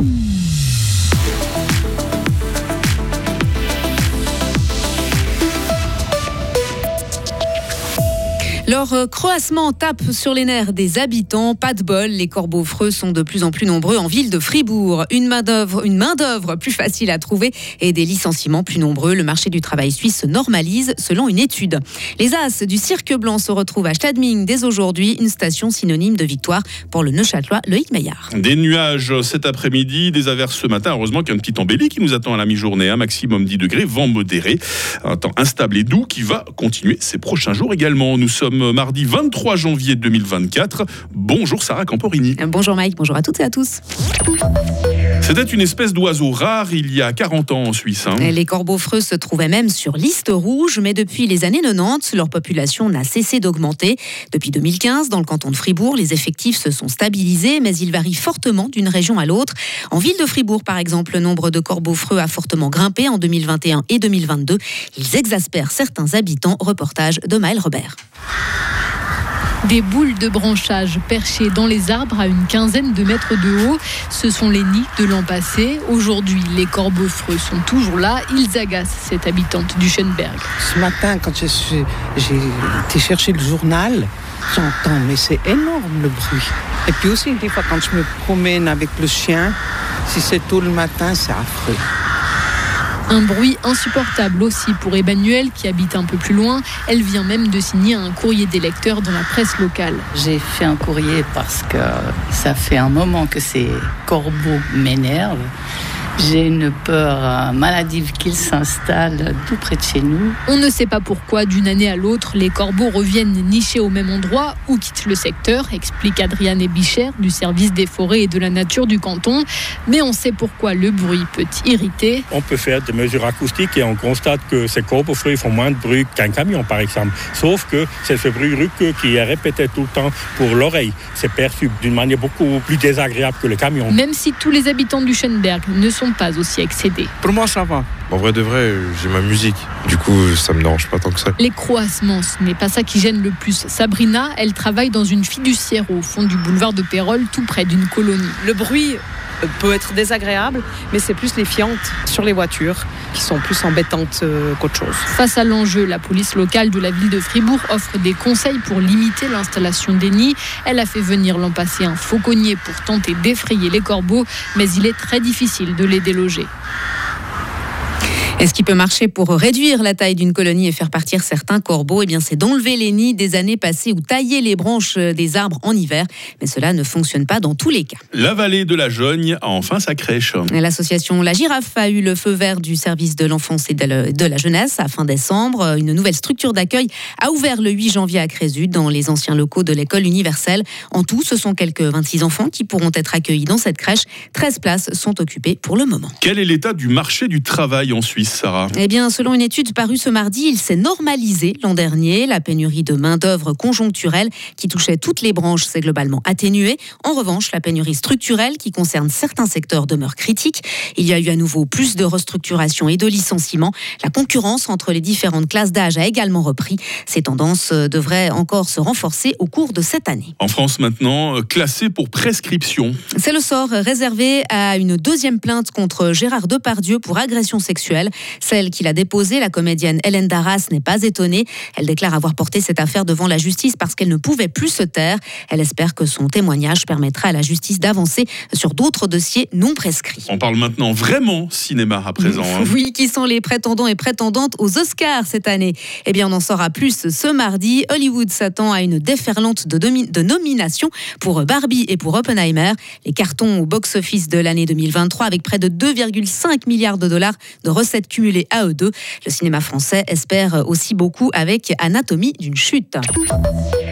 Mm-hmm. Leur euh, croassement tape sur les nerfs des habitants. Pas de bol, les corbeaux freux sont de plus en plus nombreux en ville de Fribourg. Une main-d'œuvre, main-d'œuvre plus facile à trouver et des licenciements plus nombreux. Le marché du travail suisse se normalise selon une étude. Les As du Cirque Blanc se retrouvent à Stadming dès aujourd'hui, une station synonyme de victoire pour le Neuchâtelois Loïc Meillard. Des nuages cet après-midi, des averses ce matin. Heureusement qu'il y a une petite embellie qui nous attend à la mi-journée. Un maximum 10 degrés, vent modéré, un temps instable et doux qui va continuer ces prochains jours également. Nous sommes mardi 23 janvier 2024. Bonjour Sarah Camporini. Bonjour Mike, bonjour à toutes et à tous. C'était une espèce d'oiseau rare il y a 40 ans en Suisse. Hein. Les corbeaux freux se trouvaient même sur liste rouge, mais depuis les années 90, leur population n'a cessé d'augmenter. Depuis 2015, dans le canton de Fribourg, les effectifs se sont stabilisés, mais ils varient fortement d'une région à l'autre. En ville de Fribourg, par exemple, le nombre de corbeaux freux a fortement grimpé en 2021 et 2022. Ils exaspèrent certains habitants. Reportage de Maël Robert. Des boules de branchage perchées dans les arbres à une quinzaine de mètres de haut, ce sont les nids de l'an passé. Aujourd'hui, les corbeaux freux sont toujours là. Ils agacent cette habitante du Schönberg. Ce matin, quand j'ai été chercher le journal, j'entends, mais c'est énorme le bruit. Et puis aussi, des fois, quand je me promène avec le chien, si c'est tôt le matin, c'est affreux. Un bruit insupportable aussi pour Emmanuel qui habite un peu plus loin. Elle vient même de signer un courrier des lecteurs dans la presse locale. J'ai fait un courrier parce que ça fait un moment que ces corbeaux m'énervent. J'ai une peur euh, maladive qu'il s'installe tout près de chez nous. On ne sait pas pourquoi, d'une année à l'autre, les corbeaux reviennent nicher au même endroit ou quittent le secteur, explique Adriane Bichère du service des forêts et de la nature du canton. Mais on sait pourquoi le bruit peut irriter. On peut faire des mesures acoustiques et on constate que ces corbeaux fruits font moins de bruit qu'un camion, par exemple. Sauf que c'est ce bruit ruqueux qui est répété tout le temps pour l'oreille. C'est perçu d'une manière beaucoup plus désagréable que le camion. Même si tous les habitants du Schönberg ne sont pas aussi excédés. Pour moi, ça va. En vrai de vrai, j'ai ma musique. Du coup, ça me dérange pas tant que ça. Les croissements, ce n'est pas ça qui gêne le plus. Sabrina, elle travaille dans une fiduciaire au fond du boulevard de Pérol, tout près d'une colonie. Le bruit peut être désagréable, mais c'est plus les fientes sur les voitures qui sont plus embêtantes euh, qu'autre chose. Face à l'enjeu, la police locale de la ville de Fribourg offre des conseils pour limiter l'installation des nids. Elle a fait venir l'an passé un fauconnier pour tenter d'effrayer les corbeaux, mais il est très difficile de les déloger. Et ce qui peut marcher pour réduire la taille d'une colonie et faire partir certains corbeaux, eh bien, c'est d'enlever les nids des années passées ou tailler les branches des arbres en hiver. Mais cela ne fonctionne pas dans tous les cas. La vallée de la Jogne a enfin sa crèche. L'association La Girafe a eu le feu vert du service de l'enfance et de la jeunesse à fin décembre. Une nouvelle structure d'accueil a ouvert le 8 janvier à Crézu dans les anciens locaux de l'école universelle. En tout, ce sont quelques 26 enfants qui pourront être accueillis dans cette crèche. 13 places sont occupées pour le moment. Quel est l'état du marché du travail en Suisse? Sarah Eh bien, selon une étude parue ce mardi, il s'est normalisé l'an dernier. La pénurie de main-d'œuvre conjoncturelle qui touchait toutes les branches s'est globalement atténuée. En revanche, la pénurie structurelle qui concerne certains secteurs demeure critique. Il y a eu à nouveau plus de restructuration et de licenciements. La concurrence entre les différentes classes d'âge a également repris. Ces tendances euh, devraient encore se renforcer au cours de cette année. En France maintenant, euh, classé pour prescription. C'est le sort réservé à une deuxième plainte contre Gérard Depardieu pour agression sexuelle. Celle qu'il a déposée, la comédienne Hélène Darras, n'est pas étonnée. Elle déclare avoir porté cette affaire devant la justice parce qu'elle ne pouvait plus se taire. Elle espère que son témoignage permettra à la justice d'avancer sur d'autres dossiers non prescrits. On parle maintenant vraiment cinéma à présent. hein. Oui, qui sont les prétendants et prétendantes aux Oscars cette année Eh bien, on en saura plus ce mardi. Hollywood s'attend à une déferlante de nominations pour Barbie et pour Oppenheimer. Les cartons au box-office de l'année 2023 avec près de 2,5 milliards de dollars de recettes cumulées à eux deux. Le cinéma français espère aussi beaucoup avec Anatomie d'une chute.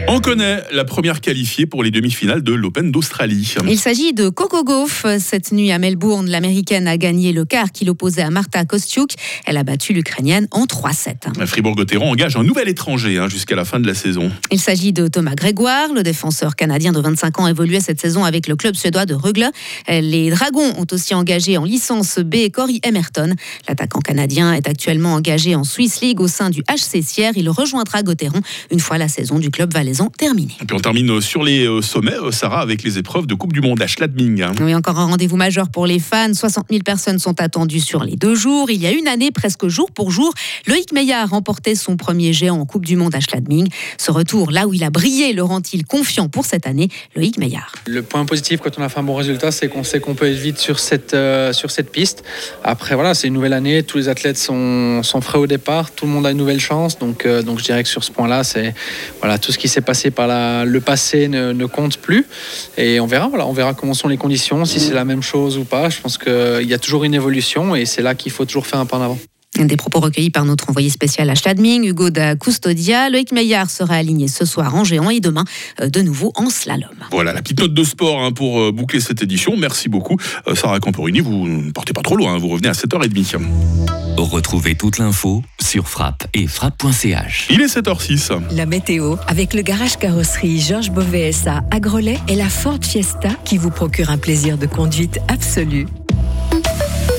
On connaît la première qualifiée pour les demi-finales de l'Open d'Australie. Il s'agit de Coco Gauff. Cette nuit à Melbourne, l'américaine a gagné le quart qui l'opposait à Marta Kostiuk. Elle a battu l'ukrainienne en 3-7. Fribourg-Gotteron engage un nouvel étranger hein, jusqu'à la fin de la saison. Il s'agit de Thomas Grégoire, le défenseur canadien de 25 ans évoluait cette saison avec le club suédois de Rögle. Les Dragons ont aussi engagé en licence B Corey Emerton. L'attaquant canadien est actuellement engagé en Swiss League au sein du HC Sierre. Il rejoindra Gauthieron une fois la saison du club valaisan terminée. Et puis on termine sur les euh, sommets, euh, Sarah, avec les épreuves de Coupe du Monde à Schladming. Oui, encore un rendez-vous majeur pour les fans. 60 000 personnes sont attendues sur les deux jours. Il y a une année, presque jour pour jour, Loïc Meillard remportait son premier géant en Coupe du Monde à Schladming. Ce retour, là où il a brillé, le rend-il confiant pour cette année Loïc Meillard? Le point positif quand on a fait un bon résultat, c'est qu'on sait qu'on peut être vite sur cette, euh, sur cette piste. Après, voilà, c'est une nouvelle année, tous les athlètes sont, sont frais au départ, tout le monde a une nouvelle chance. Donc, euh, donc je dirais que sur ce point-là, c'est voilà, tout ce qui s'est passé par le passé ne, compte plus. Et on verra, on verra comment sont les conditions, si c'est la même chose ou pas. Je pense qu'il y a toujours une évolution et c'est là qu'il faut toujours faire un pas en avant. Des propos recueillis par notre envoyé spécial à Schladming, Hugo da Custodia. Loïc Meillard sera aligné ce soir en géant et demain euh, de nouveau en slalom. Voilà, la petite note de sport hein, pour euh, boucler cette édition. Merci beaucoup. Euh, Sarah Camporini, vous ne partez pas trop loin, hein, vous revenez à 7h30. Retrouvez toute l'info sur frappe et frappe.ch. Il est 7h06. La météo avec le garage carrosserie Georges Beauvais SA à Grelais et la Ford Fiesta qui vous procure un plaisir de conduite absolu.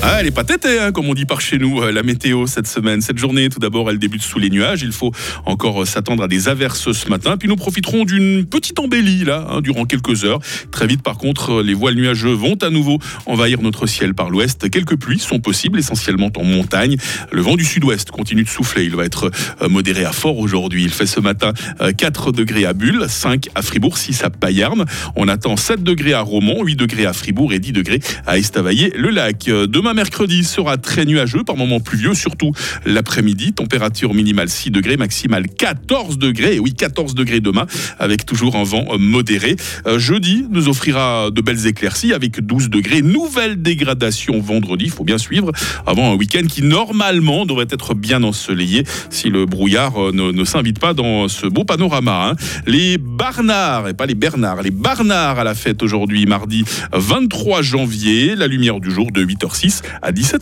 Ah, elle est pas tétée, hein, comme on dit par chez nous, euh, la météo cette semaine. Cette journée, tout d'abord, elle débute sous les nuages. Il faut encore euh, s'attendre à des averses ce matin. Puis nous profiterons d'une petite embellie, là, hein, durant quelques heures. Très vite, par contre, euh, les voiles nuageux vont à nouveau envahir notre ciel par l'ouest. Quelques pluies sont possibles, essentiellement en montagne. Le vent du sud-ouest continue de souffler. Il va être modéré à fort aujourd'hui. Il fait ce matin euh, 4 degrés à Bulle, 5 à Fribourg, 6 à Payarn. On attend 7 degrés à Romont, 8 degrés à Fribourg et 10 degrés à Estavayer-le-Lac. Euh, Demain mercredi sera très nuageux, par moments pluvieux, surtout l'après-midi. Température minimale 6 degrés, maximale 14 degrés. Et oui, 14 degrés demain, avec toujours un vent euh, modéré. Euh, jeudi nous offrira de belles éclaircies avec 12 degrés. Nouvelle dégradation vendredi, il faut bien suivre, avant un week-end qui normalement devrait être bien ensoleillé si le brouillard euh, ne, s'invite pas dans ce beau panorama. hein. Les Barnards, et pas les Bernards, les Barnards à la fête aujourd'hui, mardi 23 janvier. La lumière du jour de 8h06 à 17h.